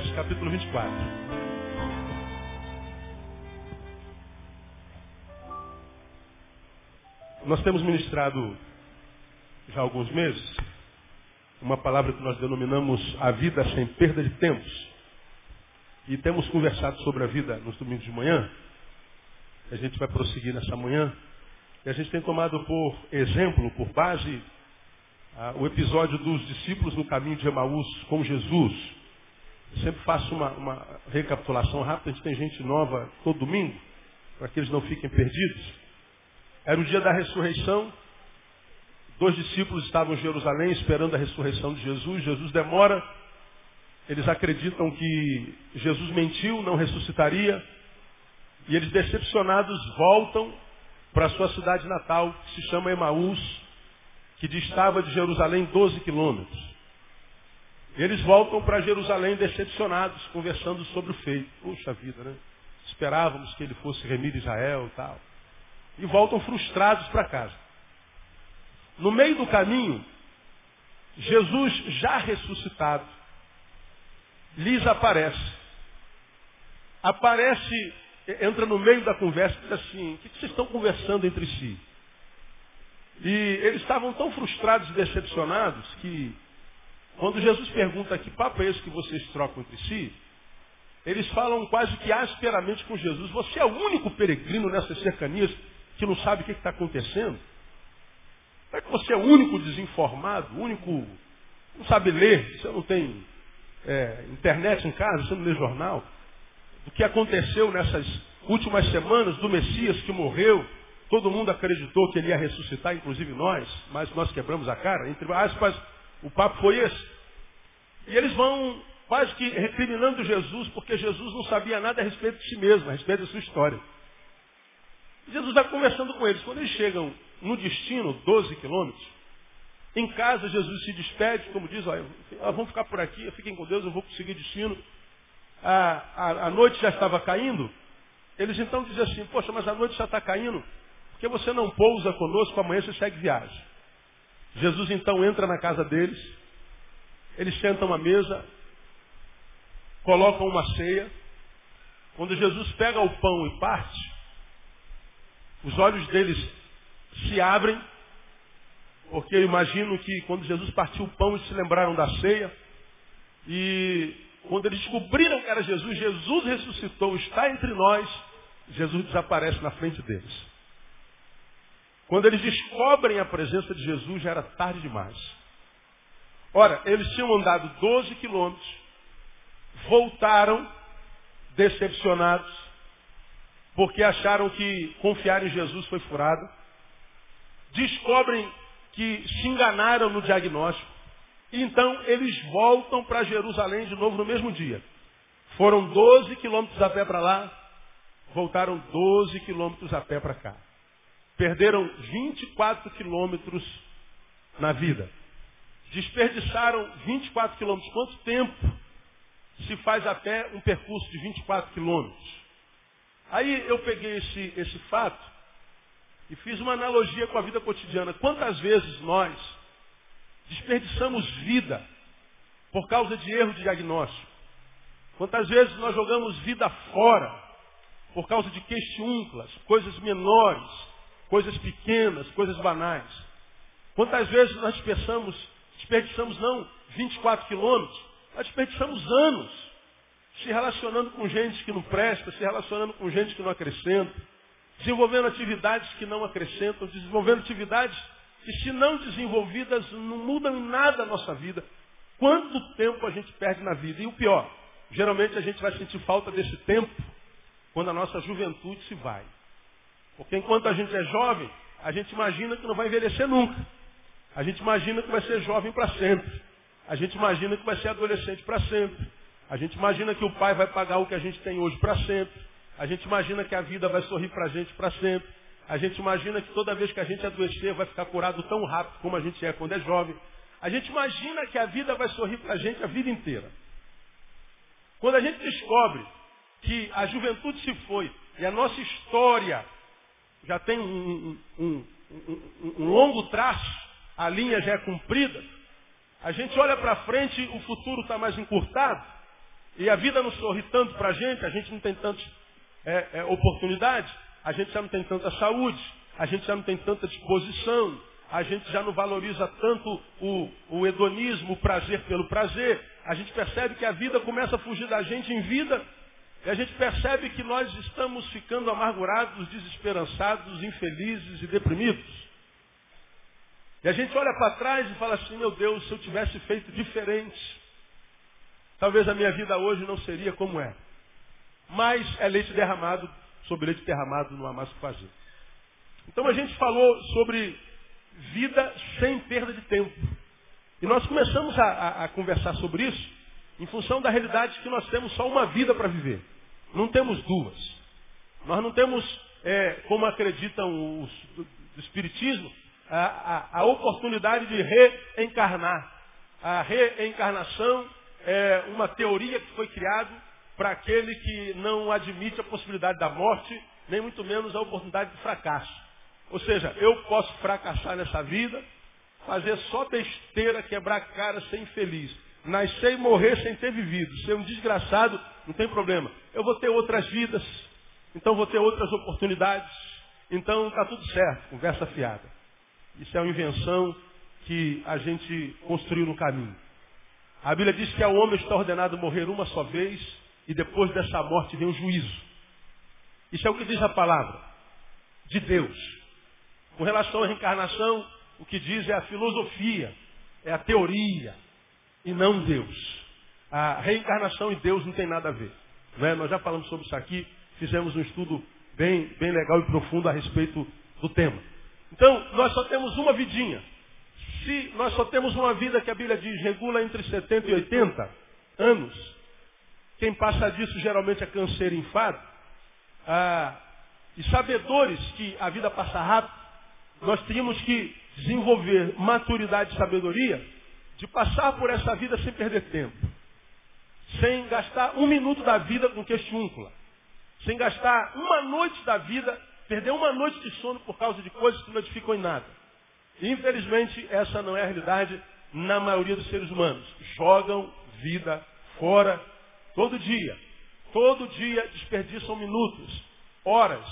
Lucas capítulo 24. Nós temos ministrado já há alguns meses uma palavra que nós denominamos a vida sem perda de tempos. E temos conversado sobre a vida nos domingos de manhã. A gente vai prosseguir nessa manhã. E a gente tem tomado por exemplo, por base, ah, o episódio dos discípulos no caminho de Emaús com Jesus. Eu sempre faço uma, uma recapitulação rápida, a gente tem gente nova todo domingo, para que eles não fiquem perdidos. Era o dia da ressurreição, dois discípulos estavam em Jerusalém esperando a ressurreição de Jesus, Jesus demora, eles acreditam que Jesus mentiu, não ressuscitaria, e eles decepcionados voltam para a sua cidade natal, que se chama Emaús, que distava de Jerusalém 12 quilômetros. Eles voltam para Jerusalém decepcionados, conversando sobre o feito. Puxa vida, né? Esperávamos que ele fosse remir Israel e tal. E voltam frustrados para casa. No meio do caminho, Jesus, já ressuscitado, lhes aparece. Aparece, entra no meio da conversa e diz assim: O que vocês estão conversando entre si? E eles estavam tão frustrados e decepcionados que, quando Jesus pergunta que papo é esse que vocês trocam entre si, eles falam quase que asperamente com Jesus: Você é o único peregrino nessas cercanias que não sabe o que está acontecendo? é que você é o único desinformado, o único. não sabe ler, você não tem é, internet em casa, você não lê jornal? Do que aconteceu nessas últimas semanas do Messias que morreu, Todo mundo acreditou que ele ia ressuscitar, inclusive nós, mas nós quebramos a cara. Entre aspas, o papo foi esse. E eles vão quase que recriminando Jesus, porque Jesus não sabia nada a respeito de si mesmo, a respeito da sua história. Jesus está conversando com eles. Quando eles chegam no destino, 12 quilômetros, em casa Jesus se despede, como diz, olha, vamos ficar por aqui, fiquem com Deus, eu vou conseguir destino. A, a, a noite já estava caindo. Eles então dizem assim, poxa, mas a noite já está caindo. Porque você não pousa conosco, amanhã você segue viagem. Jesus então entra na casa deles, eles sentam à mesa, colocam uma ceia. Quando Jesus pega o pão e parte, os olhos deles se abrem, porque eu imagino que quando Jesus partiu o pão, eles se lembraram da ceia. E quando eles descobriram que era Jesus, Jesus ressuscitou, está entre nós, Jesus desaparece na frente deles. Quando eles descobrem a presença de Jesus, já era tarde demais. Ora, eles tinham andado 12 quilômetros, voltaram decepcionados, porque acharam que confiar em Jesus foi furado. Descobrem que se enganaram no diagnóstico. E então eles voltam para Jerusalém de novo no mesmo dia. Foram 12 quilômetros a pé para lá, voltaram 12 quilômetros a pé para cá. Perderam 24 quilômetros na vida. Desperdiçaram 24 quilômetros. Quanto tempo se faz até um percurso de 24 quilômetros? Aí eu peguei esse, esse fato e fiz uma analogia com a vida cotidiana. Quantas vezes nós desperdiçamos vida por causa de erro de diagnóstico? Quantas vezes nós jogamos vida fora por causa de questiúnculas, coisas menores, coisas pequenas, coisas banais. Quantas vezes nós desperdiçamos, desperdiçamos não 24 quilômetros, nós desperdiçamos anos se relacionando com gente que não presta, se relacionando com gente que não acrescenta, desenvolvendo atividades que não acrescentam, desenvolvendo atividades que, se não desenvolvidas, não mudam em nada a nossa vida. Quanto tempo a gente perde na vida? E o pior, geralmente a gente vai sentir falta desse tempo quando a nossa juventude se vai. Porque enquanto a gente é jovem, a gente imagina que não vai envelhecer nunca. A gente imagina que vai ser jovem para sempre. A gente imagina que vai ser adolescente para sempre. A gente imagina que o pai vai pagar o que a gente tem hoje para sempre. A gente imagina que a vida vai sorrir para a gente para sempre. A gente imagina que toda vez que a gente adoecer vai ficar curado tão rápido como a gente é quando é jovem. A gente imagina que a vida vai sorrir para a gente a vida inteira. Quando a gente descobre que a juventude se foi e a nossa história já tem um, um, um, um longo traço, a linha já é cumprida, A gente olha para frente, o futuro está mais encurtado, e a vida não sorri tanto para a gente, a gente não tem tantas é, é, oportunidades, a gente já não tem tanta saúde, a gente já não tem tanta disposição, a gente já não valoriza tanto o, o hedonismo, o prazer pelo prazer, a gente percebe que a vida começa a fugir da gente em vida, e a gente percebe que nós estamos ficando amargurados, desesperançados, infelizes e deprimidos. E a gente olha para trás e fala assim, meu Deus, se eu tivesse feito diferente, talvez a minha vida hoje não seria como é. Mas é leite derramado sobre leite derramado, não há mais o que fazer. Então a gente falou sobre vida sem perda de tempo. E nós começamos a, a, a conversar sobre isso em função da realidade que nós temos só uma vida para viver. Não temos duas. Nós não temos, é, como acreditam os do, Espiritismo, a, a, a oportunidade de reencarnar. A reencarnação é uma teoria que foi criada para aquele que não admite a possibilidade da morte, nem muito menos a oportunidade de fracasso. Ou seja, eu posso fracassar nessa vida, fazer só besteira, quebrar a cara, ser infeliz. Nascer e morrer sem ter vivido. Ser um desgraçado, não tem problema. Eu vou ter outras vidas, então vou ter outras oportunidades. Então está tudo certo, conversa fiada. Isso é uma invenção que a gente construiu no caminho. A Bíblia diz que ao homem está ordenado morrer uma só vez e depois dessa morte vem o juízo. Isso é o que diz a palavra de Deus. Com relação à reencarnação, o que diz é a filosofia, é a teoria e não Deus. A reencarnação e Deus não tem nada a ver. É? Nós já falamos sobre isso aqui, fizemos um estudo bem, bem legal e profundo a respeito do tema. Então, nós só temos uma vidinha. Se nós só temos uma vida que a Bíblia diz regula entre 70 e 80 anos, quem passa disso geralmente é câncer e enfado. Ah, e sabedores que a vida passa rápido, nós tínhamos que desenvolver maturidade e sabedoria de passar por essa vida sem perder tempo. Sem gastar um minuto da vida com questiúncula. Sem gastar uma noite da vida Perder uma noite de sono por causa de coisas que não edificam em nada. Infelizmente, essa não é a realidade na maioria dos seres humanos. Jogam vida fora todo dia. Todo dia desperdiçam minutos, horas,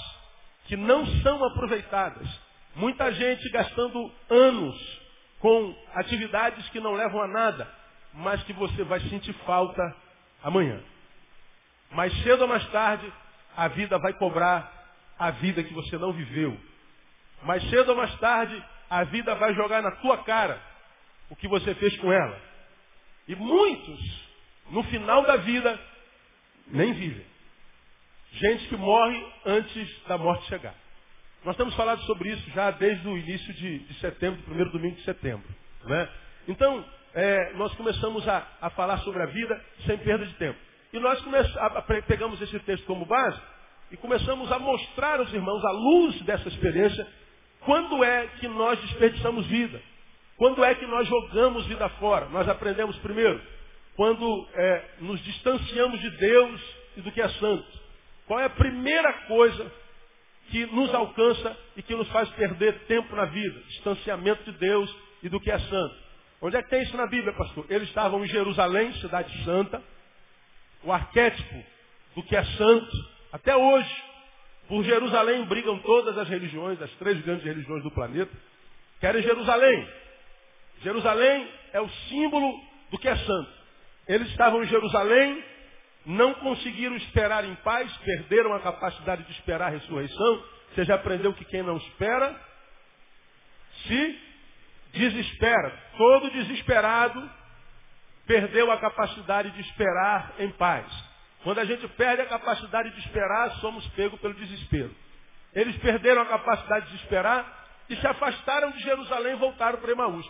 que não são aproveitadas. Muita gente gastando anos com atividades que não levam a nada, mas que você vai sentir falta amanhã. Mais cedo ou mais tarde, a vida vai cobrar a vida que você não viveu. Mais cedo ou mais tarde, a vida vai jogar na tua cara o que você fez com ela. E muitos, no final da vida, nem vivem. Gente que morre antes da morte chegar. Nós temos falado sobre isso já desde o início de, de setembro, primeiro domingo de setembro. Né? Então, é, nós começamos a, a, falar sobre a vida sem perda de tempo. E nós a, pegamos esse texto como base e começamos a mostrar aos irmãos, à luz dessa experiência, quando é que nós desperdiçamos vida. Quando é que nós jogamos vida fora. Nós aprendemos primeiro, quando é, nos distanciamos de Deus e do que é santo. Qual é a primeira coisa que nos alcança e que nos faz perder tempo na vida? Distanciamento de Deus e do que é santo. Onde é que tem isso na Bíblia, pastor? Eles estavam em Jerusalém, cidade santa, o arquétipo do que é santo, até hoje, por Jerusalém brigam todas as religiões, as três grandes religiões do planeta. Querem Jerusalém. Jerusalém é o símbolo do que é santo. Eles estavam em Jerusalém, não conseguiram esperar em paz, perderam a capacidade de esperar a ressurreição. Você já aprendeu que quem não espera se desespera. Todo desesperado perdeu a capacidade de esperar em paz. Quando a gente perde a capacidade de esperar, somos pegos pelo desespero. Eles perderam a capacidade de esperar e se afastaram de Jerusalém e voltaram para Emaús.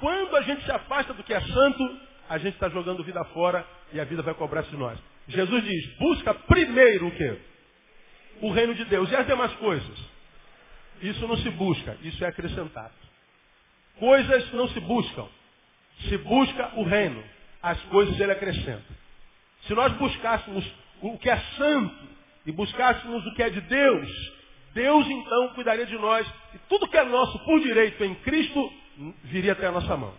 Quando a gente se afasta do que é santo, a gente está jogando vida fora e a vida vai cobrar de nós. Jesus diz, busca primeiro o quê? O reino de Deus. E as demais coisas? Isso não se busca, isso é acrescentado. Coisas não se buscam. Se busca o reino. As coisas ele acrescenta. Se nós buscássemos o que é santo e buscássemos o que é de Deus, Deus então cuidaria de nós e tudo que é nosso por direito em Cristo viria até a nossa mão.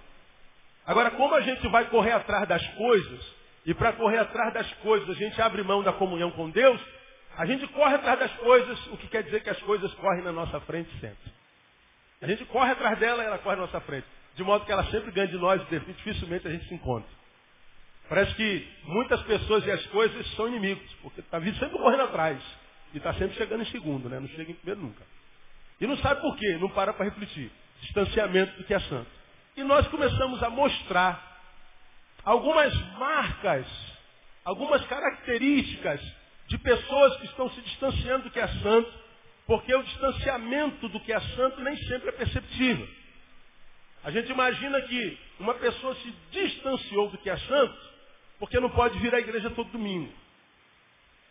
Agora, como a gente vai correr atrás das coisas, e para correr atrás das coisas a gente abre mão da comunhão com Deus, a gente corre atrás das coisas, o que quer dizer que as coisas correm na nossa frente sempre. A gente corre atrás dela e ela corre na nossa frente. De modo que ela sempre ganha de nós e dificilmente a gente se encontra. Parece que muitas pessoas e as coisas são inimigos, porque está sempre correndo atrás. E está sempre chegando em segundo, né? não chega em primeiro nunca. E não sabe por quê, não para para refletir. Distanciamento do que é santo. E nós começamos a mostrar algumas marcas, algumas características de pessoas que estão se distanciando do que é santo, porque o distanciamento do que é santo nem sempre é perceptível. A gente imagina que uma pessoa se distanciou do que é santo porque não pode vir à igreja todo domingo.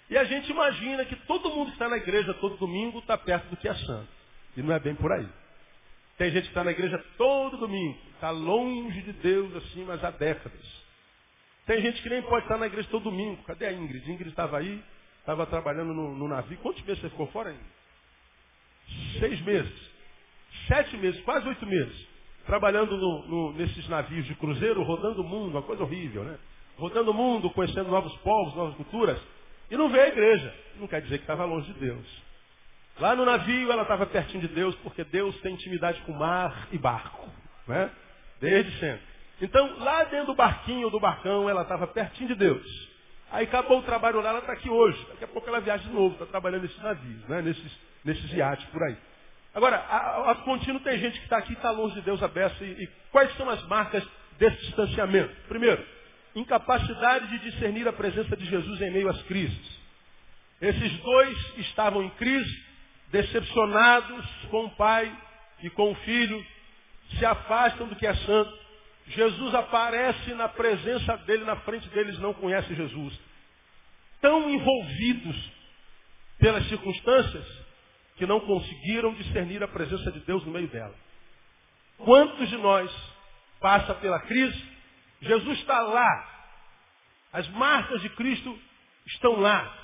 E a gente imagina que todo mundo que está na igreja todo domingo está perto do que é santo. E não é bem por aí. Tem gente que está na igreja todo domingo, está longe de Deus assim, mas há décadas. Tem gente que nem pode estar na igreja todo domingo. Cadê a Ingrid? Ingrid estava aí, estava trabalhando no, no, navio. Quantos meses você ficou fora, Ingrid? Seis meses. Sete meses, quase oito meses. Trabalhando no, no, nesses navios de cruzeiro, rodando o mundo, uma coisa horrível, né? rodando o mundo, conhecendo novos povos, novas culturas, e não veio à igreja. Não quer dizer que estava longe de Deus. Lá no navio ela estava pertinho de Deus, porque Deus tem intimidade com mar e barco. Né? Desde sempre. Então, lá dentro do barquinho, do barcão, ela estava pertinho de Deus. Aí acabou o trabalho lá, ela está aqui hoje. Daqui a pouco ela viaja de novo, está trabalhando nesses navios, né? nesses, nesses iates por aí. Agora, a, a contínuo tem gente que está aqui e está longe de Deus a beça. E, e quais são as marcas desse distanciamento? Primeiro, incapacidade de discernir a presença de Jesus em meio às crises. Esses dois estavam em crise, decepcionados com o pai e com o filho, se afastam do que é santo. Jesus aparece na presença dele, na frente deles, não conhecem Jesus. Tão envolvidos pelas circunstâncias que não conseguiram discernir a presença de Deus no meio dela. Quantos de nós passa pela crise Jesus está lá. As marcas de Cristo estão lá.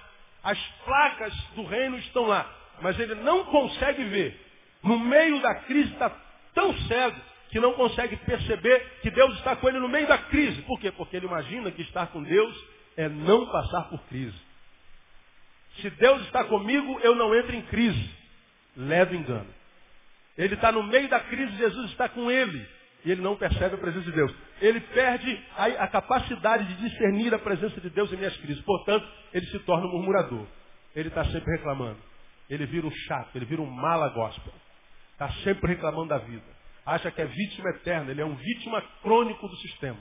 As placas do reino estão lá. Mas ele não consegue ver. No meio da crise está tão cego que não consegue perceber que Deus está com ele no meio da crise. Por quê? Porque ele imagina que estar com Deus é não passar por crise. Se Deus está comigo, eu não entro em crise. Leva engano. Ele está no meio da crise, Jesus está com ele e ele não percebe a presença de Deus. Ele perde a, a, capacidade de discernir a presença de Deus em minhas crises. Portanto, ele se torna um murmurador. Ele está sempre reclamando. Ele vira um chato, ele vira um mala gospel. Está sempre reclamando da vida. Acha que é vítima eterna, ele é um vítima crônico do sistema.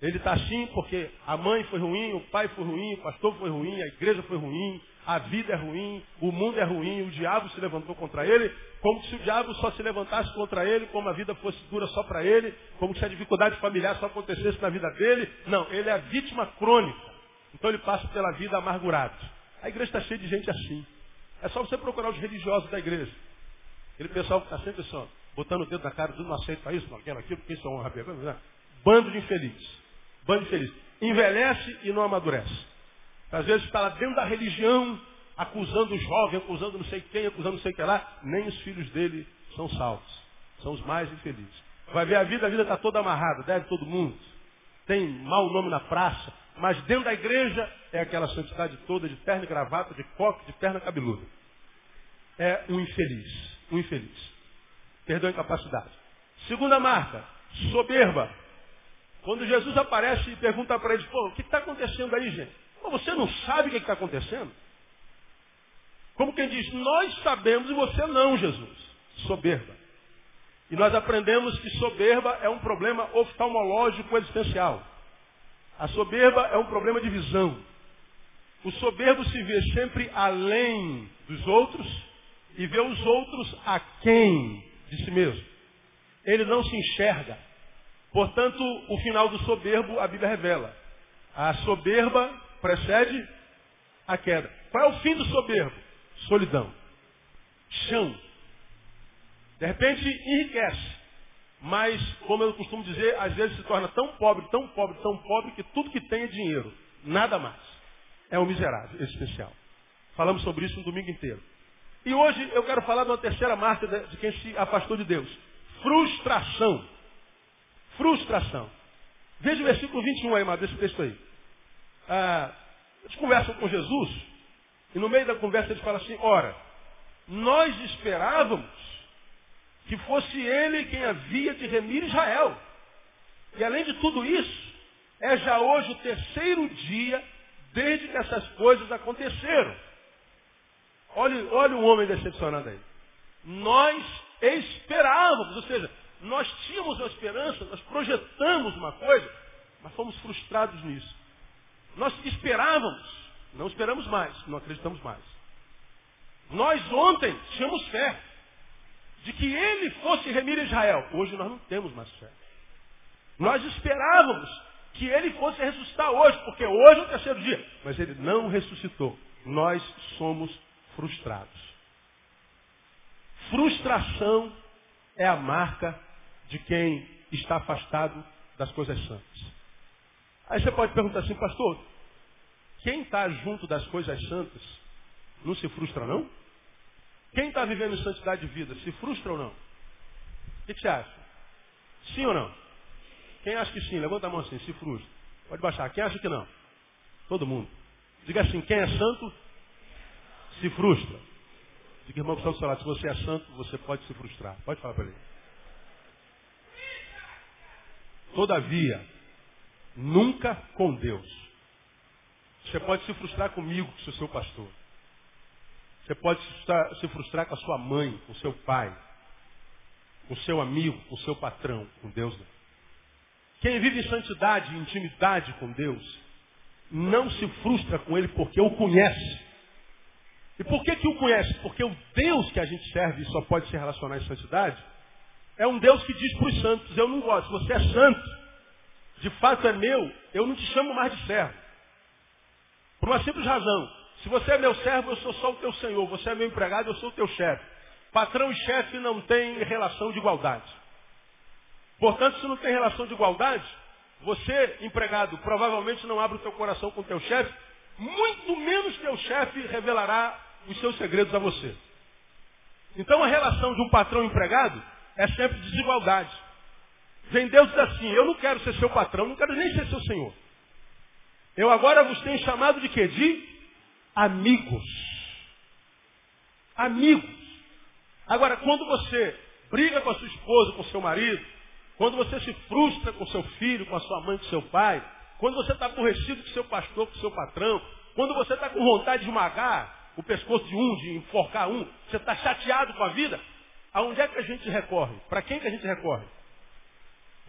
Ele está assim porque a mãe foi ruim, o pai foi ruim, o pastor foi ruim, a igreja foi ruim, a vida é ruim, o mundo é ruim, o diabo se levantou contra ele, como se o diabo só se levantasse contra ele, como a vida fosse dura só para ele, como se a dificuldade familiar só acontecesse na vida dele. Não, ele é a vítima crônica. Então ele passa pela vida amargurado. A igreja está cheia de gente assim. É só você procurar os religiosos da igreja. Aquele pessoal que está sempre só botando o dedo na cara, tudo não aceita isso, não aquilo, aquilo, porque isso é honra. Né? Bando de infelizes. Bando infeliz. Envelhece e não amadurece. Às vezes está lá dentro da religião, acusando o jovem, acusando não sei quem, acusando não sei o que lá. Nem os filhos dele são salvos. São os mais infelizes. Vai ver a vida, a vida está toda amarrada, deve todo mundo. Tem mau nome na praça, mas dentro da igreja é aquela santidade toda de terno e gravata, de coque, de perna cabeluda. É um infeliz. Um infeliz. Perdão a incapacidade. Segunda marca, soberba. Quando Jesus aparece e pergunta para eles, pô, o que está acontecendo aí, gente? Você não sabe o que está acontecendo? Como quem diz, nós sabemos e você não, Jesus. Soberba. E nós aprendemos que soberba é um problema oftalmológico existencial. A soberba é um problema de visão. O soberbo se vê sempre além dos outros e vê os outros aquém de si mesmo. Ele não se enxerga. Portanto, o final do soberbo, a Bíblia revela. A soberba precede a queda. Qual é o fim do soberbo? Solidão. Chão. De repente, enriquece. Mas, como eu costumo dizer, às vezes se torna tão pobre, tão pobre, tão pobre, que tudo que tem é dinheiro. Nada mais. É um miserável, especial. Falamos sobre isso no domingo inteiro. E hoje eu quero falar de uma terceira marca de quem se afastou de Deus. Frustração. Frustração. Veja o versículo 21 aí, Amado, esse texto aí. Ah, eles conversam com Jesus, e no meio da conversa eles falam assim, ora, nós esperávamos que fosse ele quem havia de remir Israel. E além de tudo isso, é já hoje o terceiro dia desde que essas coisas aconteceram. Olha, olha o homem decepcionado aí. Nós esperávamos, ou seja, nós tínhamos uma esperança, nós projetamos uma coisa, mas fomos frustrados nisso. Nós esperávamos, não esperamos mais, não acreditamos mais. Nós ontem tínhamos fé de que ele fosse remir Israel. Hoje nós não temos mais fé. Nós esperávamos que ele fosse ressuscitar hoje, porque hoje é o terceiro dia. Mas ele não ressuscitou. Nós somos frustrados. Frustração é a marca de quem está afastado das coisas santas. Aí você pode perguntar assim, pastor, quem está junto das coisas santas não se frustra não? Quem está vivendo em santidade de vida se frustra ou não? O que, que você acha? Sim ou não? Quem acha que sim? Levanta a mão assim, se frustra. Pode baixar. Quem acha que não? Todo mundo. Diga assim, quem é santo se frustra. Diga, irmão, que está se você é santo, você pode se frustrar. Pode falar para ele. Todavia, nunca com Deus. Você pode se frustrar comigo, que sou seu pastor. Você pode se frustrar com a sua mãe, com o seu pai, com o seu amigo, com o seu patrão, com Deus não. Quem vive em santidade e intimidade com Deus, não se frustra com Ele porque o conhece. E por que, que o conhece? Porque o Deus que a gente serve e só pode se relacionar em santidade, é um Deus que diz para os santos, eu não gosto, você é santo, de fato é meu, eu não te chamo mais de servo. Por uma simples razão. Se você é meu servo, eu sou só o teu senhor. Você é meu empregado, eu sou o teu chefe. Patrão e chefe não têm relação de igualdade. Portanto, se não tem relação de igualdade, você, empregado, provavelmente não abre o teu coração com o teu chefe, muito menos teu chefe revelará os seus segredos a você. Então a relação de um patrão empregado é sempre desigualdade. Vem Deus diz assim, eu não quero ser seu patrão, não quero nem ser seu senhor. Eu agora vos tenho chamado de quê? De amigos. Amigos. Agora, quando você briga com a sua esposa, com seu marido, quando você se frustra com seu filho, com a sua mãe, com seu pai, quando você está aborrecido com seu pastor, com seu patrão, quando você está com vontade de esmagar o pescoço de um, de enforcar um, você está chateado com a vida, aonde é que a gente recorre? Para quem que a gente recorre?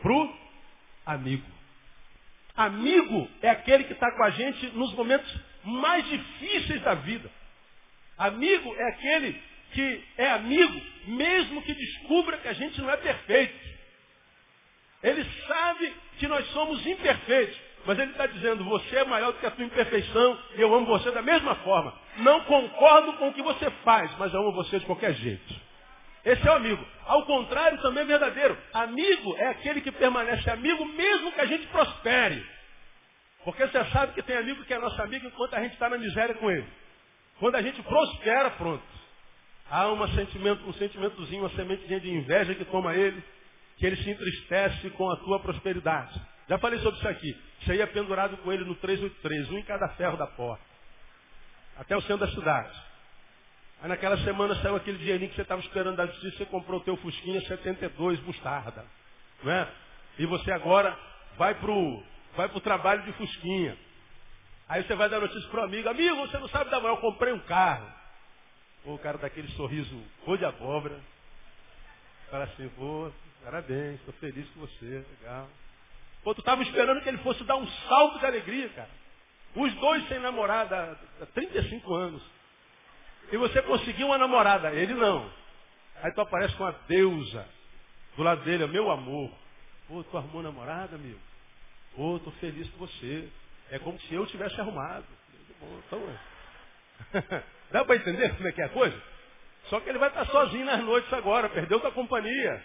Pro amigo. Amigo é aquele que está com a gente nos momentos mais difíceis da vida. Amigo é aquele que é amigo, mesmo que descubra que a gente não é perfeito. Ele sabe que nós somos imperfeitos. Mas ele está dizendo, você é maior do que a tua imperfeição e eu amo você da mesma forma. Não concordo com o que você faz, mas amo você de qualquer jeito. Esse é o amigo. Ao contrário, também é verdadeiro. Amigo é aquele que permanece amigo mesmo que a gente prospere. Porque você sabe que tem amigo que é nosso amigo enquanto a gente está na miséria com ele. Quando a gente prospera, pronto. Há uma sentimento, um sentimentozinho, uma sementezinha de inveja que toma ele que ele se entristece com a tua prosperidade. Já falei sobre isso aqui. Você ia pendurado com ele no 383, um em cada ferro da porta. Até o centro da cidade. Aí naquela semana saiu aquele dinheirinho que você estava esperando da justiça, você comprou o teu Fusquinha 72 mostarda. Não é? E você agora vai pro, vai pro trabalho de Fusquinha. Aí você vai dar notícia pro amigo, amigo, você não sabe da manhã, eu comprei um carro. o cara daquele sorriso cor de abóbora. Fala assim, vou, Parabéns, estou feliz com você, legal. Pô, tu estava esperando que ele fosse dar um salto de alegria, cara. Os dois sem namorada há 35 anos. E você conseguiu uma namorada, ele não. Aí tu aparece com uma deusa do lado dele, meu amor. Pô, tu arrumou namorada, amigo? Pô, estou feliz com você. É como se eu tivesse arrumado. Bom, então, é. Dá para entender como é que é a coisa? Só que ele vai estar sozinho nas noites agora, perdeu tua companhia.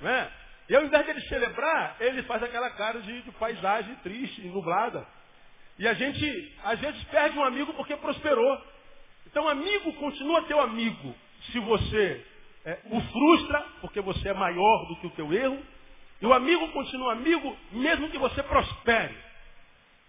Né? E ao invés de ele celebrar, ele faz aquela cara de, de paisagem triste, nublada. E a gente, às vezes, perde um amigo porque prosperou. Então, amigo continua teu amigo se você é, o frustra, porque você é maior do que o teu erro, E o amigo continua amigo, mesmo que você prospere.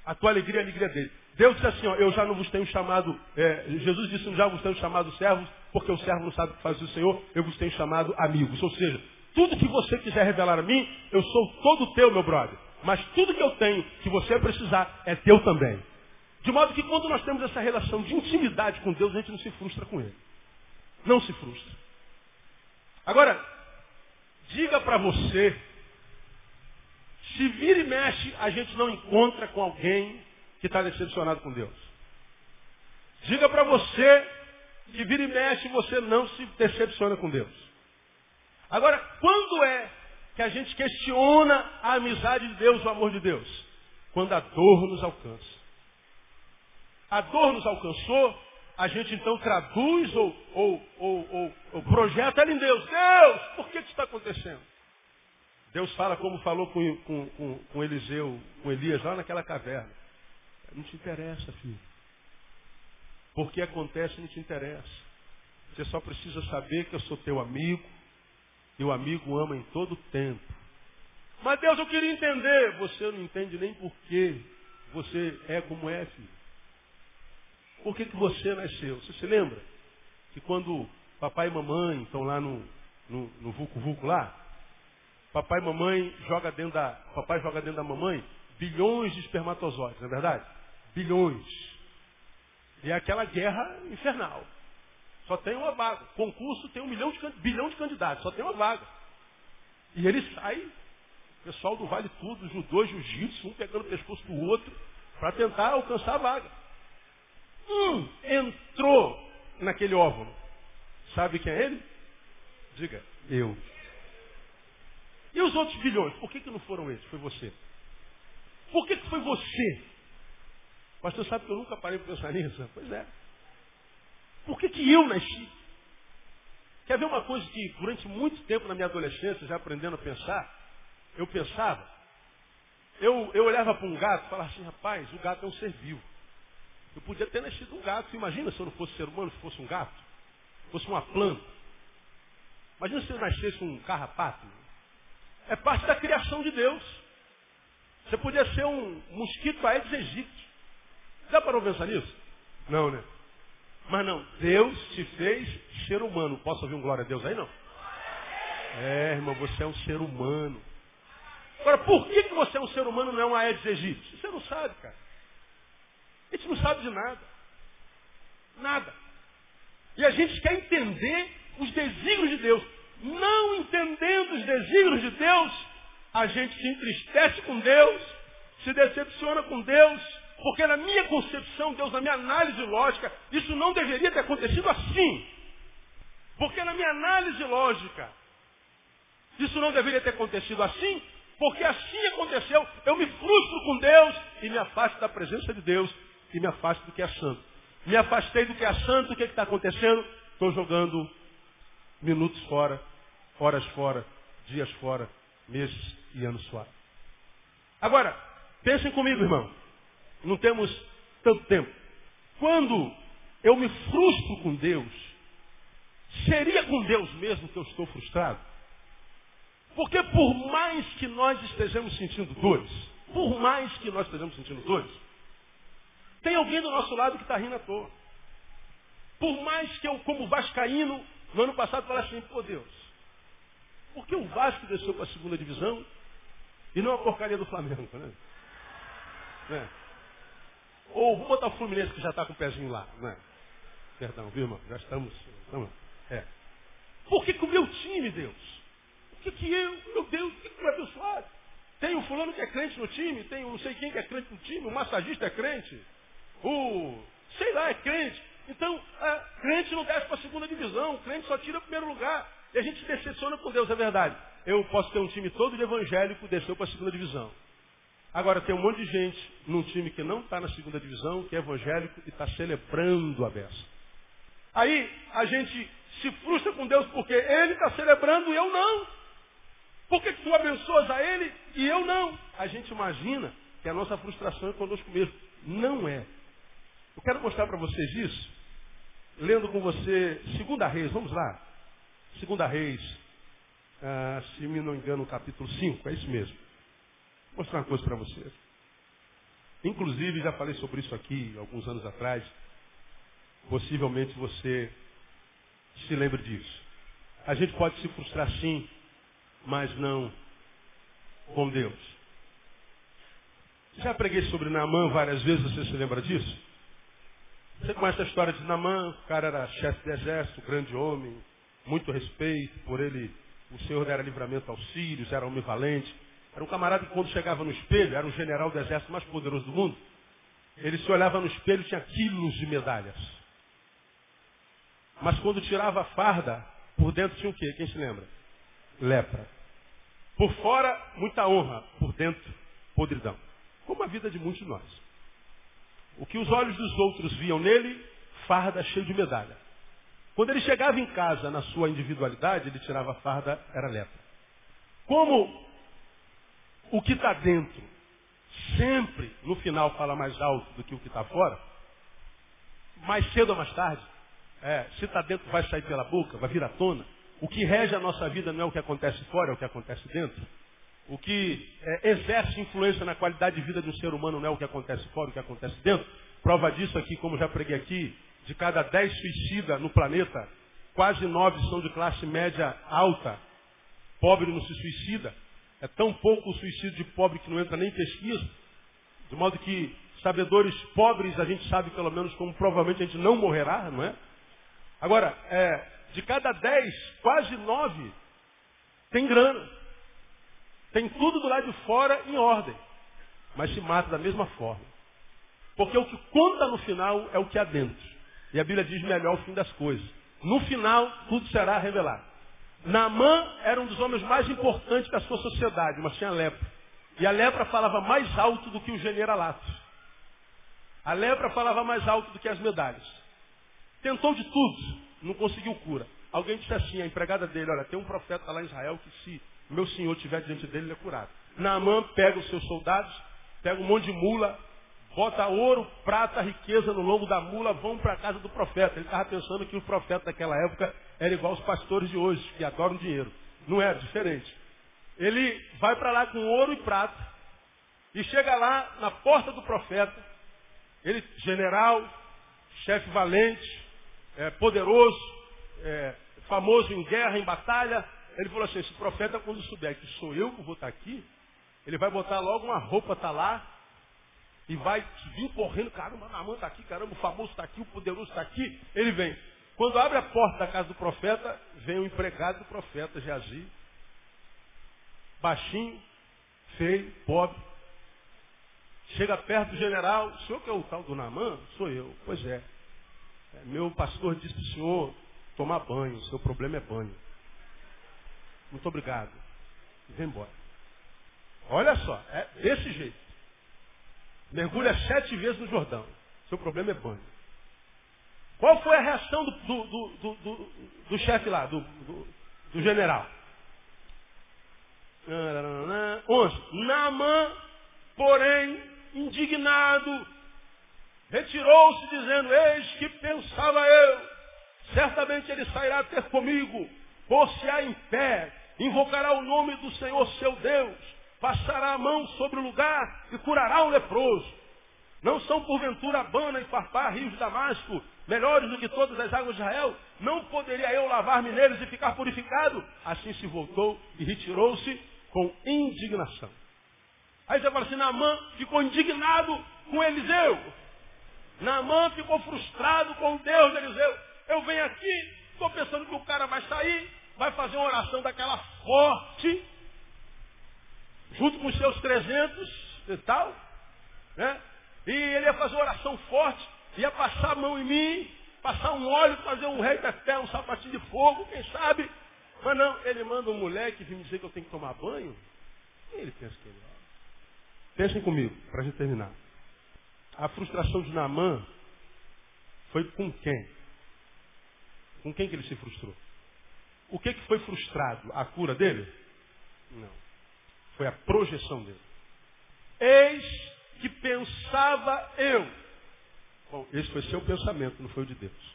A tua alegria é a alegria dele. Deus disse assim, ó, eu já não vos tenho chamado, é, Jesus disse, já vos tenho chamado servos, porque o servo não sabe o que faz o Senhor, eu vos tenho chamado amigos. Ou seja, tudo que você quiser revelar a mim, eu sou todo teu, meu brother. Mas tudo que eu tenho, que você precisar, é teu também. De modo que quando nós temos essa relação de intimidade com Deus, a gente não se frustra com Ele. Não se frustra. Agora, diga para você, se vira e mexe, a gente não encontra com alguém que está decepcionado com Deus. Diga para você que vira e mexe, você não se decepciona com Deus. Agora, quando é que a gente questiona a amizade de Deus, o amor de Deus? Quando a dor nos alcança. A dor nos alcançou, a gente então traduz ou, ou, ou, ou projeta ela em Deus. Deus, por que isso está acontecendo? Deus fala como falou com, com, com, com Eliseu, com Elias, lá naquela caverna. Não te interessa, filho. Porque acontece não te interessa. Você só precisa saber que eu sou teu amigo. E o amigo ama em todo tempo. Mas Deus, eu queria entender. Você não entende nem por que você é como é, filho. Por que, que você nasceu? Você se lembra? Que quando papai e mamãe estão lá no, no, no vulco vulco lá, papai e mamãe joga dentro da, papai joga dentro da mamãe bilhões de espermatozoides, não é verdade? Bilhões. E é aquela guerra infernal. Só tem uma vaga. Concurso tem um milhão de, bilhão de candidatos, só tem uma vaga. E ele sai, pessoal do Vale Tudo, judô, jiu-jitsu, um pegando o pescoço do outro, para tentar alcançar a vaga. Um entrou naquele óvulo. Sabe quem é ele? Diga, eu. E os outros bilhões? Por que, que não foram eles? Foi você. Por que, que foi você? Pastor, sabe que eu nunca parei para pensar nisso? Pois é. Por que, que eu nasci? Quer ver uma coisa que durante muito tempo na minha adolescência, já aprendendo a pensar, eu pensava, eu, eu olhava para um gato e falava assim, rapaz, o gato é um ser vivo. Eu podia ter nascido um gato. Imagina se eu não fosse ser humano, se fosse um gato, fosse uma planta. Imagina se eu nascesse um carrapato. É parte da criação de Deus. Você podia ser um mosquito aedes aegypti. Dá para pensar nisso? Não, né? Mas não, Deus te fez ser humano. Posso ouvir um glória a Deus aí, não? É, irmão, você é um ser humano. Agora, por que, que você é um ser humano não é um Aedes aegypti? Você não sabe, cara. A gente não sabe de nada. Nada. E a gente quer entender os desígnios de Deus. Não entendendo os desígnios de Deus, a gente se entristece com Deus, se decepciona com Deus, porque na minha concepção, Deus, na minha análise lógica, isso não deveria ter acontecido assim. Porque na minha análise lógica, isso não deveria ter acontecido assim, porque assim aconteceu, eu me frustro com Deus e me afasto da presença de Deus e me afasto do que é santo. Me afastei do que é santo, o que é está acontecendo? Estou jogando minutos fora, horas fora, dias fora, meses e anos fora. Agora, pensem comigo, irmão. Não temos tanto tempo. Quando eu me frustro com Deus, seria com Deus mesmo que eu estou frustrado? Porque por mais que nós estejamos sentindo dores, por mais que nós estejamos sentindo dores, tem alguém do nosso lado que está rindo à toa. Por mais que eu, como vascaíno, no ano passado falasse assim, pô Deus, por que o Vasco desceu para a segunda divisão e não a porcaria do Flamengo, né? né? Ou vou botar o Fluminense que já está com o pezinho lá, né? Perdão, viu, irmão? Já estamos. estamos é. Por que, que o meu time, Deus? Por que, que eu, meu Deus, por que, que eu abençoado? Tem um fulano que é crente no time, tem um não sei quem que é crente no time, o massagista é crente, o sei lá, é crente. Então, a crente não desce para a segunda divisão, o crente só tira o primeiro lugar. E a gente se decepciona com Deus, é verdade. Eu posso ter um time todo de evangélico, desceu para a segunda divisão. Agora tem um monte de gente num time que não está na segunda divisão, que é evangélico e está celebrando a beça. Aí a gente se frustra com Deus porque ele está celebrando e eu não. Por que, tu abençoas a ele e eu não? A gente imagina que a nossa frustração é conosco mesmo. Não é. Eu quero mostrar para vocês isso, lendo com você Segunda Reis, vamos lá. Segunda Reis, ah, se me não engano, capítulo 5, é isso mesmo. Vou mostrar uma coisa para vocês. Inclusive, já falei sobre isso aqui alguns anos atrás. Possivelmente você se lembre disso. A gente pode se frustrar sim, mas não com Deus. Já preguei sobre Naamã várias vezes, você se lembra disso? Você conhece a história de Naamã, o cara era chefe de exército, grande homem, muito respeito, por ele o Senhor dera livramento aos sírios, era homem valente. Era um camarada que quando chegava no espelho, era o general do exército mais poderoso do mundo. Ele se olhava no espelho e tinha quilos de medalhas. Mas quando tirava a farda, por dentro tinha o quê? Quem se lembra? Lepra. Por fora, muita honra. Por dentro, podridão. Como a vida de muitos de nós. O que os olhos dos outros viam nele, farda cheia de medalha. Quando ele chegava em casa na sua individualidade, ele tirava a farda, era lepra. Como o que está dentro sempre, no final, fala mais alto do que o que está fora, mais cedo ou mais tarde, é, se está dentro vai sair pela boca, vai vir à tona. O que rege a nossa vida não é o que acontece fora, é o que acontece dentro. O que é, exerce influência na qualidade de vida de um ser humano não é o que acontece fora, é o que acontece dentro. Prova disso aqui, como já preguei aqui, de cada dez suicidas no planeta, quase nove são de classe média alta. Pobre não se suicida. É tão pouco o suicídio de pobre que não entra nem em pesquisa. De modo que sabedores pobres a gente sabe pelo menos como provavelmente a gente não morrerá, não é? Agora, é, de cada dez, quase nove tem grana. Tem tudo do lado de fora em ordem. Mas se mata da mesma forma. Porque o que conta no final é o que há dentro. E a Bíblia diz melhor o fim das coisas. No final, tudo será revelado. Naamã era um dos homens mais importantes da sua sociedade, mas tinha lepra. E a lepra falava mais alto do que o generalato. A lepra falava mais alto do que as medalhas. Tentou de tudo, não conseguiu cura. Alguém disse assim, a empregada dele, olha, tem um profeta lá em Israel que se meu senhor estiver diante dele, ele é curado. Naamã pega os seus soldados, pega um monte de mula, bota ouro, prata, riqueza no lombo da mula, vão para a casa do profeta. Ele estava pensando que o profeta daquela época era igual aos pastores de hoje, que adoram dinheiro. Não era, diferente. Ele vai para lá com ouro e prata, e chega lá na porta do profeta, ele, general, chefe valente, é, poderoso, é, famoso em guerra, em batalha, ele falou assim, esse profeta quando souber que sou eu que vou estar aqui, ele vai botar logo uma roupa, tá lá, e vai vir correndo, caramba, Naamã está aqui, caramba, o famoso está aqui, o poderoso está aqui. Ele vem. Quando abre a porta da casa do profeta, vem o empregado do profeta, Geazi. Baixinho, feio, pobre. Chega perto do general, o senhor que é o tal do Naamã? Sou eu. Pois é. é meu pastor disse para o senhor tomar banho, seu problema é banho. Muito obrigado. E vem embora. Olha só, é desse jeito. Mergulha sete vezes no Jordão. Seu problema é banho. Qual foi a reação do, do, do, do, do chefe lá, do, do, general? 11. Naamã, porém, indignado, retirou-se dizendo, eis que pensava eu, certamente ele sairá ter comigo, pôr-se-á em pé, invocará o nome do Senhor seu Deus, passará a mão sobre o lugar e curará o leproso. Não são porventura Abana e Farpá, rios de Damasco, melhores do que todas as águas de Israel? Não poderia eu lavar-me neles e ficar purificado? Assim se voltou e retirou-se com indignação. Aí você fala assim, Naamã ficou indignado com Eliseu. Naamã ficou frustrado com Deus de Eliseu. Eu venho aqui, estou pensando que o cara vai sair, vai fazer uma oração daquela forte, junto com os seus 300 e tal, né? E ele ia fazer uma oração forte, ia passar a mão em mim, passar um óleo, fazer um rei da terra, um sapatinho de fogo, quem sabe? Mas não, ele manda um moleque vir me dizer que eu tenho que tomar banho. Quem ele pensa que ele é? Pensem comigo, para a gente terminar. A frustração de Naamã foi com quem? Com quem que ele se frustrou? O que, que foi frustrado? A cura dele? Não. Foi a projeção dele. Eis que pensava eu. Bom, esse foi seu pensamento, não foi o de Deus.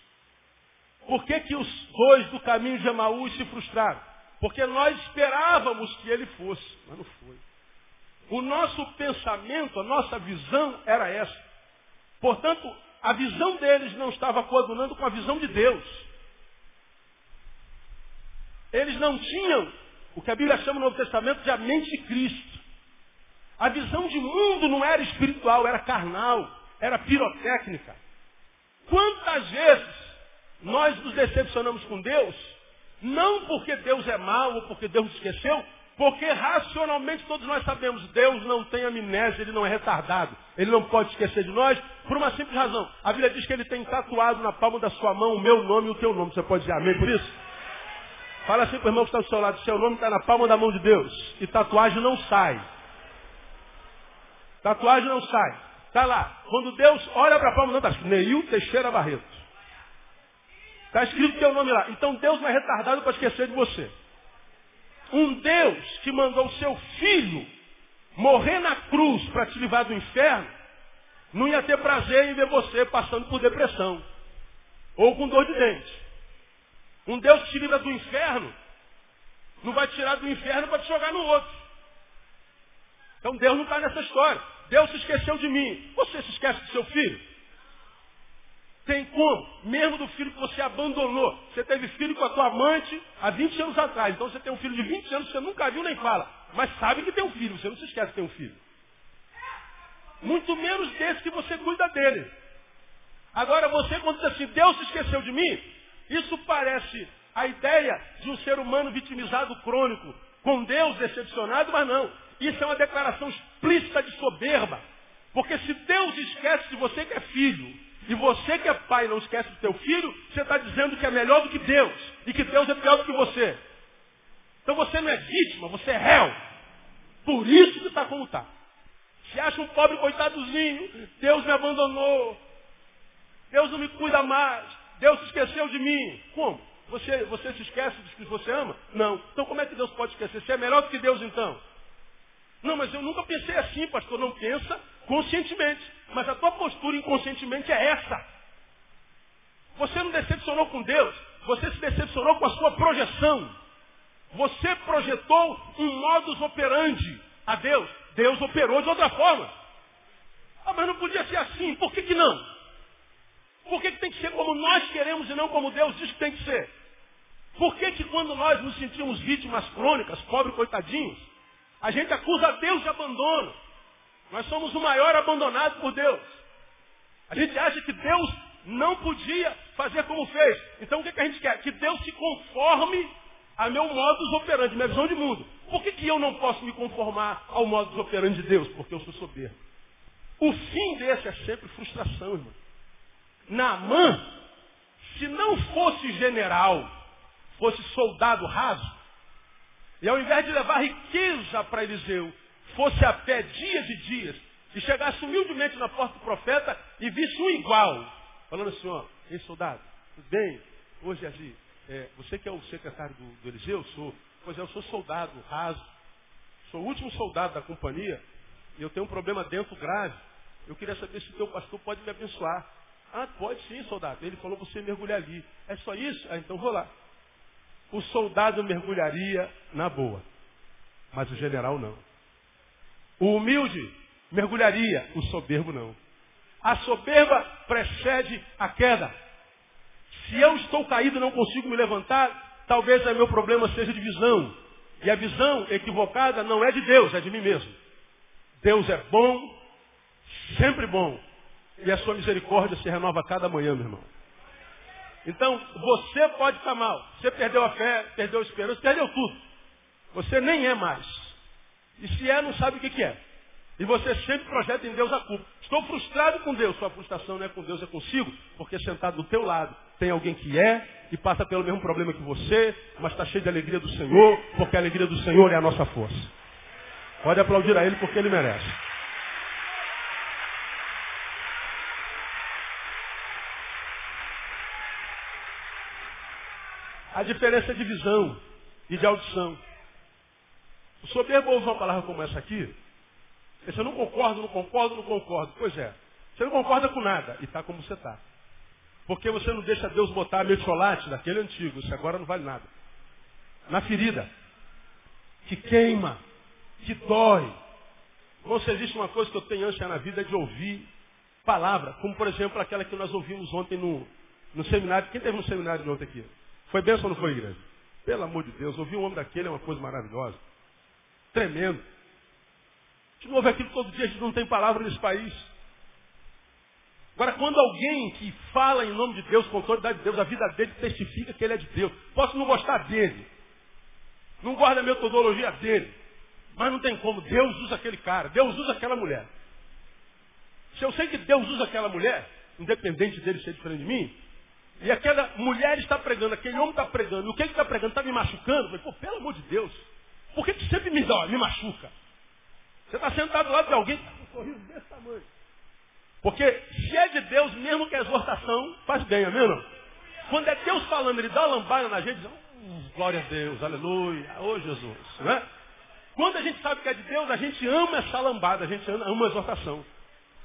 Por que, que os dois do caminho de Amaús se frustraram? Porque nós esperávamos que ele fosse, mas não foi. O nosso pensamento, a nossa visão era essa. Portanto, a visão deles não estava coadunando com a visão de Deus. Eles não tinham o que a Bíblia chama no Novo Testamento de a mente de Cristo. A visão de mundo não era espiritual, era carnal, era pirotécnica. Quantas vezes nós nos decepcionamos com Deus, não porque Deus é mau ou porque Deus esqueceu, porque racionalmente todos nós sabemos, Deus não tem amnésia, Ele não é retardado. Ele não pode esquecer de nós, por uma simples razão. A Bíblia diz que Ele tem tatuado na palma da sua mão o meu nome e o teu nome. Você pode dizer amém por isso? Fala assim para o irmão que está do seu lado, seu nome está na palma da mão de Deus. E tatuagem não sai. Tatuagem não sai. Está lá. Quando Deus olha para a palma, não está escrito Neil Teixeira Barreto. Está escrito teu nome lá. Então Deus não é retardado para esquecer de você. Um Deus que mandou o seu filho morrer na cruz para te livrar do inferno, não ia ter prazer em ver você passando por depressão ou com dor de dente. Um Deus que te livra do inferno, não vai tirar do inferno para te jogar no outro. Então Deus não está nessa história. Deus se esqueceu de mim. Você se esquece do seu filho? Tem como? Mesmo do filho que você abandonou. Você teve filho com a tua amante há 20 anos atrás. Então você tem um filho de 20 anos que você nunca viu nem fala. Mas sabe que tem um filho. Você não se esquece que tem um filho. Muito menos desse que você cuida dele. Agora você quando diz assim, Deus se esqueceu de mim, isso parece a ideia de um ser humano vitimizado crônico, com Deus decepcionado, mas não. Isso é uma declaração explícita de soberba. Porque se Deus esquece de você que é filho, e você que é pai não esquece do teu filho, você está dizendo que é melhor do que Deus. E que Deus é pior do que você. Então você não é vítima, você é réu. Por isso que está como está. Se acha um pobre coitadozinho, Deus me abandonou. Deus não me cuida mais. Deus se esqueceu de mim. Como? Você, você se esquece dos que você ama? Não. Então como é que Deus pode esquecer? Você é melhor do que Deus então? Não, mas eu nunca pensei assim, pastor. Não pensa conscientemente. Mas a tua postura inconscientemente é essa. Você não decepcionou com Deus. Você se decepcionou com a sua projeção. Você projetou um modus operandi a Deus. Deus operou de outra forma. Ah, mas não podia ser assim. Por que, que não? Por que, que tem que ser como nós queremos e não como Deus diz que tem que ser? Por que, que quando nós nos sentimos vítimas crônicas, pobres coitadinhos, a gente acusa Deus de abandono. Nós somos o maior abandonado por Deus. A gente acha que Deus não podia fazer como fez. Então o que, que a gente quer? Que Deus se conforme a meu modus operandi, minha visão de mundo. Por que, que eu não posso me conformar ao modus operandi de Deus? Porque eu sou soberbo. O fim desse é sempre frustração, irmão. Naamã, se não fosse general, fosse soldado raso, e ao invés de levar riqueza para Eliseu, fosse a pé dias e dias, e chegasse humildemente na porta do profeta e visse um igual, falando assim, ó, ei soldado, tudo bem? Hoje Agi, é, você que é o secretário do, do Eliseu, sou, pois é, eu sou soldado, raso, sou o último soldado da companhia, e eu tenho um problema dentro grave. Eu queria saber se o teu pastor pode me abençoar. Ah, pode sim, soldado. Ele falou você mergulhar ali. É só isso? Ah, então vou lá. O soldado mergulharia na boa, mas o general não. O humilde mergulharia, o soberbo não. A soberba precede a queda. Se eu estou caído e não consigo me levantar, talvez o meu problema seja de visão. E a visão equivocada não é de Deus, é de mim mesmo. Deus é bom, sempre bom. E a sua misericórdia se renova cada manhã, meu irmão. Então, você pode estar mal. Você perdeu a fé, perdeu a esperança, perdeu tudo. Você nem é mais. E se é, não sabe o que, que é. E você sempre projeta em Deus a culpa. Estou frustrado com Deus. Sua frustração não é com Deus, é consigo. Porque sentado do teu lado tem alguém que é e passa pelo mesmo problema que você, mas está cheio de alegria do Senhor, porque a alegria do Senhor é a nossa força. Pode aplaudir a Ele porque Ele merece. A diferença é de visão e de audição. O soberbo ouve uma palavra como essa aqui, você não concorda, não concordo, não concordo. Pois é, você não concorda com nada e está como você está. Porque você não deixa Deus botar a mercholate daquele antigo, isso agora não vale nada. na ferida, que queima, que dói. Ou se existe uma coisa que eu tenho ânsia na vida é de ouvir palavra, como por exemplo aquela que nós ouvimos ontem no, no seminário. Quem teve um seminário ontem aqui? Foi bênção ou não foi, igreja? Pelo amor de Deus, ouvir um homem daquele é uma coisa maravilhosa. Tremendo. A gente não ouve aquilo todo dia, a gente não tem palavra nesse país. Agora, quando alguém que fala em nome de Deus, com autoridade de Deus, a vida dele testifica que ele é de Deus. Posso não gostar dele. Não gosto da metodologia dele. Mas não tem como. Deus usa aquele cara. Deus usa aquela mulher. Se eu sei que Deus usa aquela mulher, independente dele ser diferente de mim, e aquela mulher está pregando, aquele homem está pregando, e o que ele está pregando está me machucando, falei, pô, pelo amor de Deus, por que, que sempre me dá, me machuca? Você está sentado do lado de alguém está com um sorriso desse tamanho. Porque se é de Deus, mesmo que a exortação faz bem, amém não? Quando é Deus falando, ele dá uma lambada na gente, hum, glória a Deus, aleluia, ô oh, Jesus, né? Quando a gente sabe que é de Deus, a gente ama essa lambada, a gente ama a exortação.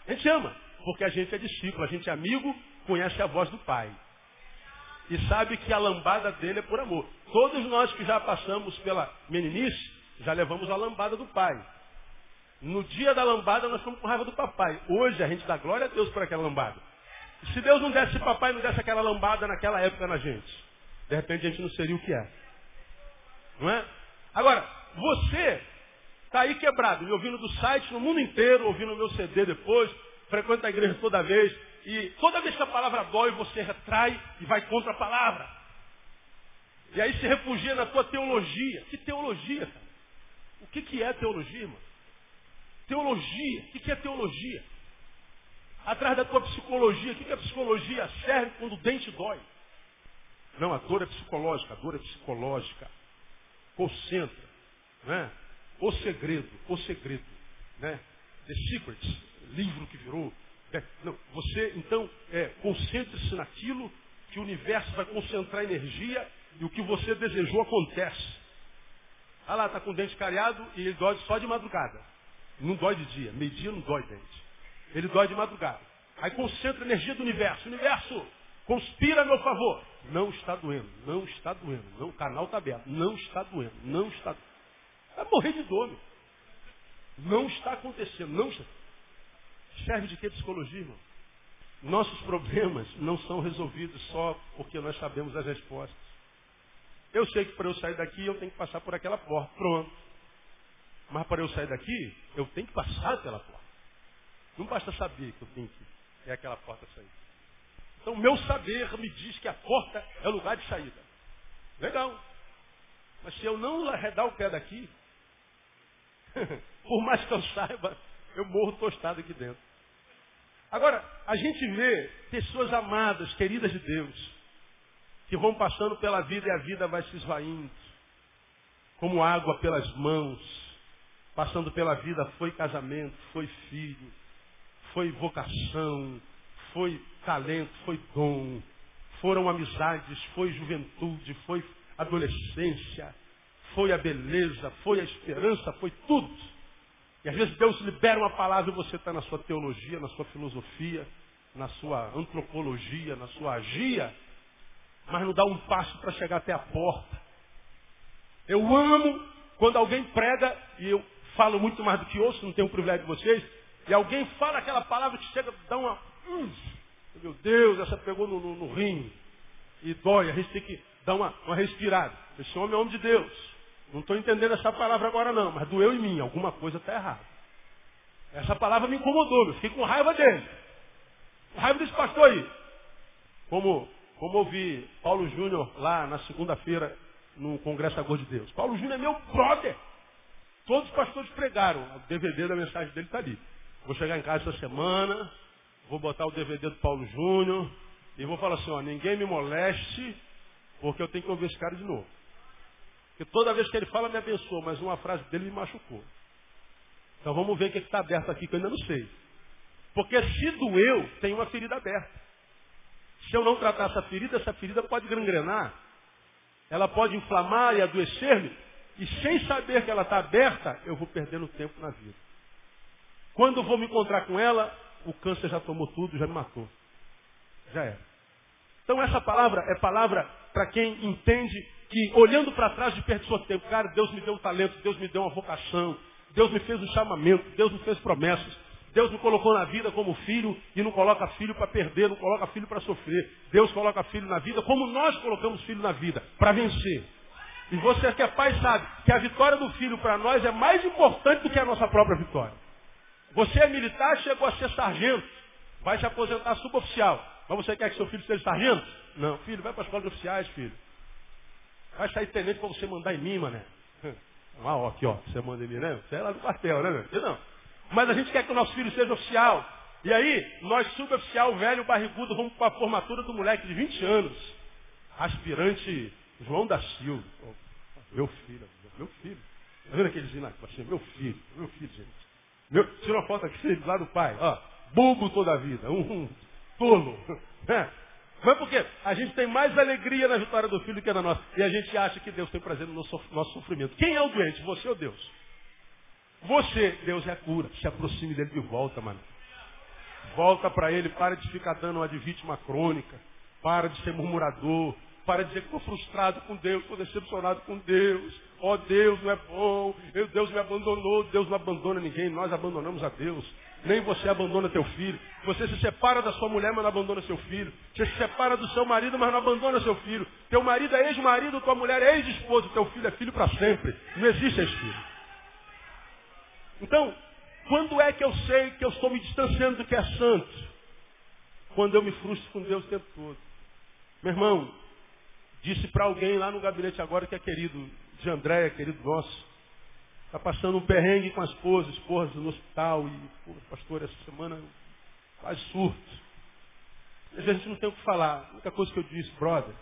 A gente ama, porque a gente é discípulo, a gente é amigo, conhece a voz do Pai. E sabe que a lambada dele é por amor. Todos nós que já passamos pela meninice, já levamos a lambada do Pai. No dia da lambada nós fomos com raiva do papai. Hoje a gente dá glória a Deus por aquela lambada. Se Deus não desse papai, não desse aquela lambada naquela época na gente, de repente a gente não seria o que é. Não é? Agora, você Está aí quebrado, me ouvindo do site no mundo inteiro, ouvindo o meu CD depois, frequenta a igreja toda vez, e toda vez que a palavra dói, você retrai e vai contra a palavra. E aí se refugia na tua teologia. Que teologia, cara? O que, que é teologia, irmão? Teologia. O que, que é teologia? Atrás da tua psicologia. O que, que a psicologia serve quando o dente dói? Não, a dor é psicológica. A dor é psicológica. Concentra. Né? O Segredo, O Segredo, né? The Secrets, livro que virou. É, não, você, então, é, concentre-se naquilo que o universo vai concentrar energia e o que você desejou acontece. Ah lá, está com o dente cariado e ele dói só de madrugada. Não dói de dia. Meio-dia não dói dente. Ele dói de madrugada. Aí concentra a energia do universo. Universo, conspira a meu favor. Não está doendo. Não está doendo. Não, o canal está aberto. Não está doendo. Não está doendo. Vai morrer de dor. Meu. Não está acontecendo. Não está. Serve de que psicologia, irmão? Nossos problemas não são resolvidos só porque nós sabemos as respostas. Eu sei que para eu sair daqui eu tenho que passar por aquela porta. Pronto. Mas para eu sair daqui, eu tenho que passar pela porta. Não basta saber que eu tenho que é aquela porta sair. Então, meu saber me diz que a porta é o lugar de saída. Legal. Mas se eu não arredar o pé daqui, Por mais que eu saiba, eu morro tostado aqui dentro. Agora, a gente vê pessoas amadas, queridas de Deus, que vão passando pela vida e a vida vai se esvaindo, como água pelas mãos, passando pela vida foi casamento, foi filho, foi vocação, foi talento, foi dom, foram amizades, foi juventude, foi adolescência, foi a beleza, foi a esperança, foi tudo. E às vezes Deus libera uma palavra e você está na sua teologia, na sua filosofia, na sua antropologia, na sua agia, mas não dá um passo para chegar até a porta. Eu amo quando alguém prega, e eu falo muito mais do que ouço, não tenho o privilégio de vocês, e alguém fala aquela palavra que chega, dá uma. Hum, meu Deus, essa pegou no, no, no rim. E dói, a gente tem que dar uma, uma respirada. Esse homem é homem de Deus. Não estou entendendo essa palavra agora não, mas doeu em mim, alguma coisa está errada. Essa palavra me incomodou, eu fiquei com raiva dele. Com raiva desse pastor aí. Como, como ouvi Paulo Júnior lá na segunda-feira no Congresso Agor de Deus. Paulo Júnior é meu brother. Todos os pastores pregaram. O DVD da mensagem dele está ali. Vou chegar em casa essa semana, vou botar o DVD do Paulo Júnior e vou falar assim, ó, ninguém me moleste, porque eu tenho que ouvir esse cara de novo. Porque toda vez que ele fala, me abençoa, mas uma frase dele me machucou. Então vamos ver o que está aberto aqui, que eu ainda não sei. Porque se doeu, tem uma ferida aberta. Se eu não tratar essa ferida, essa ferida pode gangrenar. Ela pode inflamar e adoecer-me. E sem saber que ela está aberta, eu vou perdendo tempo na vida. Quando vou me encontrar com ela, o câncer já tomou tudo, já me matou. Já era. Então essa palavra é palavra para quem entende que, olhando para trás, desperdiçou tempo. Cara, Deus me deu um talento, Deus me deu uma vocação, Deus me fez um chamamento, Deus me fez promessas. Deus me colocou na vida como filho e não coloca filho para perder, não coloca filho para sofrer. Deus coloca filho na vida como nós colocamos filho na vida, para vencer. E você que é pai sabe que a vitória do filho para nós é mais importante do que a nossa própria vitória. Você é militar, chegou a ser sargento, vai se aposentar suboficial. Mas você quer que seu filho seja sargento? Não, filho, vai para a escola de oficiais, filho. Vai sair tenente para você mandar em mim, mané. Ah, ó, aqui, ó, você manda em mim, né? Você é lá do quartel, né, meu? Não. Mas a gente quer que o nosso filho seja oficial. E aí, nós, suboficial, velho, barrigudo, vamos para a formatura do moleque de 20 anos. Aspirante João da Silva. Meu filho, meu filho. Tá vendo aquele lá? Assim, meu filho, meu filho, gente. Meu, tira uma foto aqui lá do pai, ó. Bobo toda a vida, um, um tolo. É. Mas por quê? A gente tem mais alegria na vitória do filho do que na nossa. E a gente acha que Deus tem prazer no nosso, sofrimento. Quem é o doente? Você ou Deus? Você, Deus é a cura. Se aproxime dele de volta, mano. Volta para ele, para de ficar dando uma de vítima crônica. Para de ser murmurador. Para dizer que estou frustrado com Deus, estou decepcionado com Deus. Ó oh, Deus não é bom, eu, Deus me abandonou, Deus não abandona ninguém, nós abandonamos a Deus. Nem você abandona teu filho. Você se separa da sua mulher, mas não abandona seu filho. Você se separa do seu marido, mas não abandona seu filho. Teu marido é ex-marido, tua mulher é ex-esposo, teu filho é filho para sempre. Não existe ex-filho. Então, quando é que eu sei que eu estou me distanciando do que é santo? Quando eu me frustro com Deus o tempo todo. Meu irmão, Disse para alguém lá no gabinete agora que é querido de André, querido nosso. Está passando um perrengue com a esposa, esposa no hospital. E, pô, pastor, essa semana quase surto. a gente não tem o que falar. A única coisa que eu disse, brother,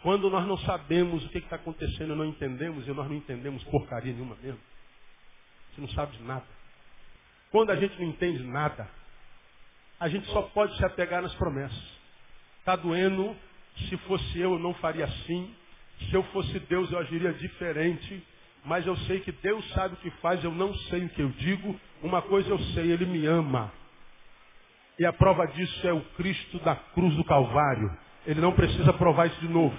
quando nós não sabemos o que está acontecendo, não entendemos, e nós não entendemos porcaria nenhuma mesmo. Você não sabe de nada. Quando a gente não entende nada, a gente só pode se apegar nas promessas. Está doendo, se fosse eu, eu não faria assim. Se eu fosse Deus, eu agiria diferente. Mas eu sei que Deus sabe o que faz, eu não sei o que eu digo. Uma coisa eu sei, Ele me ama. E a prova disso é o Cristo da cruz do Calvário. Ele não precisa provar isso de novo.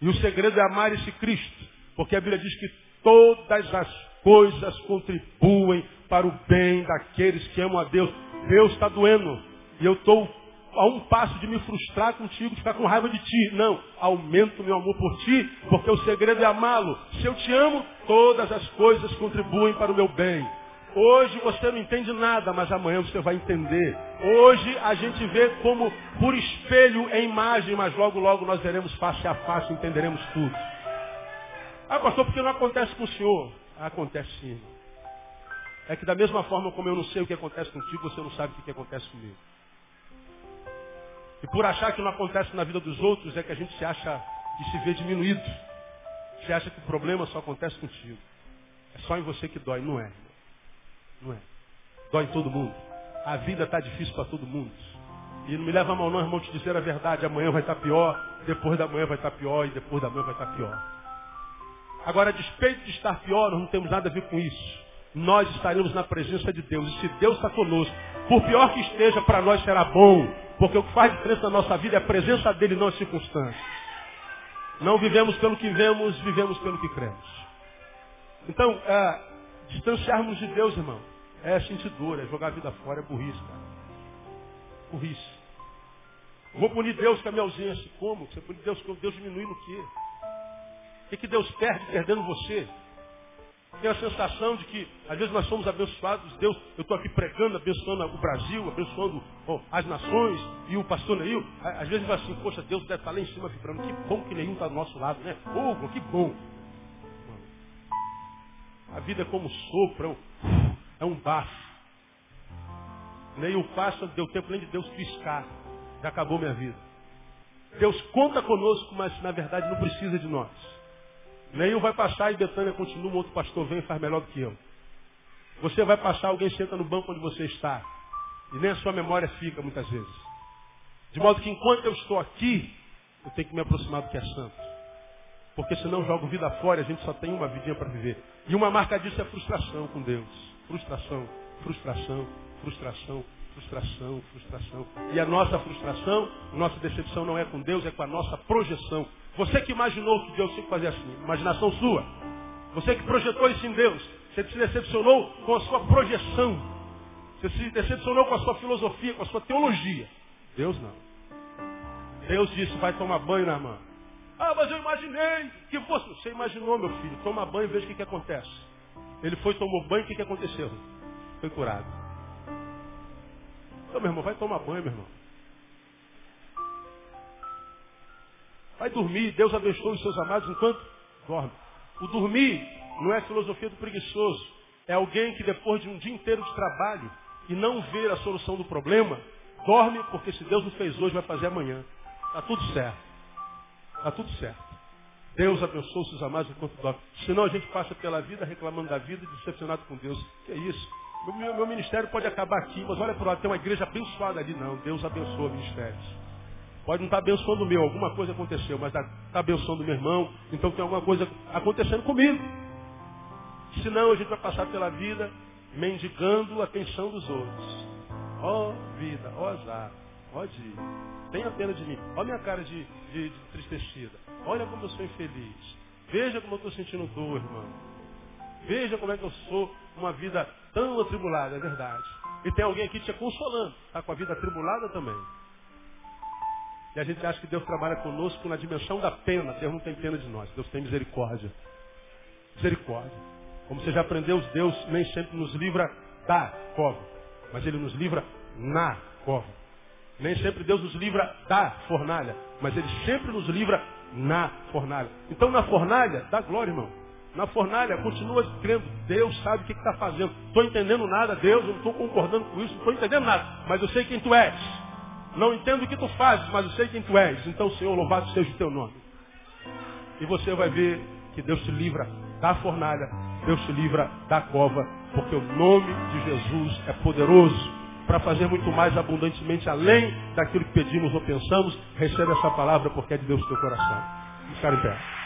E o segredo é amar esse Cristo. Porque a Bíblia diz que todas as coisas contribuem para o bem daqueles que amam a Deus. Deus está doendo. E eu estou a um passo de me frustrar contigo, de ficar com raiva de ti. Não, aumento meu amor por ti, porque o segredo é amá-lo. Se eu te amo, todas as coisas contribuem para o meu bem. Hoje você não entende nada, mas amanhã você vai entender. Hoje a gente vê como por espelho em imagem, mas logo, logo nós veremos face a face, entenderemos tudo. Ah, pastor, porque não acontece com o senhor? Acontece sim. É que da mesma forma como eu não sei o que acontece contigo, você não sabe o que acontece comigo. E por achar que não acontece na vida dos outros, é que a gente se acha e se vê diminuído. Você acha que o problema só acontece contigo. É só em você que dói. Não é. Não é. Dói em todo mundo. A vida está difícil para todo mundo. E não me leva a mal não, irmão, te dizer a verdade. Amanhã vai estar tá pior, depois da manhã vai estar tá pior e depois da manhã vai estar tá pior. Agora, a despeito de estar pior, nós não temos nada a ver com isso. Nós estaremos na presença de Deus. E se Deus está conosco, por pior que esteja, para nós será bom. Porque o que faz diferença na nossa vida é a presença dele, não as circunstâncias. Não vivemos pelo que vemos, vivemos pelo que cremos. Então, é, distanciarmos de Deus, irmão, é sentir dor, é jogar a vida fora, é burrice, cara. Burrice. Vou punir Deus com a minha ausência. Como? Você punir Deus com Deus diminuindo o quê? O que, que Deus perde perdendo você? Tem a sensação de que, às vezes, nós somos abençoados. Deus, eu estou aqui pregando, abençoando o Brasil, abençoando bom, as nações, e o pastor Neil, às vezes vai assim, poxa, Deus deve estar lá em cima vibrando. Que bom que nenhum está do nosso lado, né? Oh, que bom. A vida é como sopro, é um, é um bafo. Nem o passa, deu tempo nem de Deus piscar. Já acabou minha vida. Deus conta conosco, mas na verdade não precisa de nós. Nenhum vai passar e Betânia continua, um outro pastor vem e faz melhor do que eu. Você vai passar, alguém senta no banco onde você está. E nem a sua memória fica muitas vezes. De modo que enquanto eu estou aqui, eu tenho que me aproximar do que é santo. Porque senão jogo vida fora a gente só tem uma vidinha para viver. E uma marca disso é frustração com Deus. Frustração, frustração, frustração, Frustração, frustração. E a nossa frustração, nossa decepção não é com Deus, é com a nossa projeção. Você que imaginou que Deus tinha que fazer assim, imaginação sua. Você que projetou isso em Deus, você se decepcionou com a sua projeção. Você se decepcionou com a sua filosofia, com a sua teologia. Deus não. Deus disse, vai tomar banho na irmã. Ah, mas eu imaginei que fosse. Você imaginou, meu filho. Toma banho e veja o que, que acontece. Ele foi, tomou banho, o que, que aconteceu? Foi curado. Então, meu irmão, vai tomar banho, meu irmão. Vai dormir. Deus abençoe os seus amados enquanto dorme. O dormir não é filosofia do preguiçoso. É alguém que depois de um dia inteiro de trabalho e não ver a solução do problema, dorme porque se Deus não fez hoje, vai fazer amanhã. Está tudo certo. Está tudo certo. Deus abençoe os seus amados enquanto dorme. Senão a gente passa pela vida reclamando da vida e decepcionado com Deus. Que é isso? Meu, meu ministério pode acabar aqui, mas olha para lá, tem uma igreja abençoada ali. Não, Deus abençoa ministérios. Pode não estar tá abençoando o meu, alguma coisa aconteceu, mas está tá abençoando o meu irmão, então tem alguma coisa acontecendo comigo. Senão a gente vai passar pela vida mendigando a atenção dos outros. Ó oh, vida, ó oh, azar, ó oh, dia. Tenha pena de mim. Olha minha cara de, de, de tristecida. Olha como eu sou infeliz. Veja como eu estou sentindo dor, irmão. Veja como é que eu sou uma vida tão atribulada, é verdade. E tem alguém aqui te consolando. Está com a vida atribulada também. E a gente acha que Deus trabalha conosco na dimensão da pena. Deus não tem pena de nós. Deus tem misericórdia. Misericórdia. Como você já aprendeu, Deus nem sempre nos livra da cova. Mas Ele nos livra na cova. Nem sempre Deus nos livra da fornalha, mas Ele sempre nos livra na fornalha. Então na fornalha, dá glória, irmão. Na fornalha, continua crendo. Deus sabe o que está fazendo. Estou entendendo nada, Deus, eu não estou concordando com isso, não estou entendendo nada. Mas eu sei quem tu és. Não entendo o que tu fazes, mas eu sei quem tu és. Então, Senhor, louvado seja o teu nome. E você vai ver que Deus te livra da fornalha, Deus te livra da cova, porque o nome de Jesus é poderoso para fazer muito mais abundantemente além daquilo que pedimos ou pensamos. Recebe essa palavra porque é de Deus no teu coração. Vamos ficar em pé.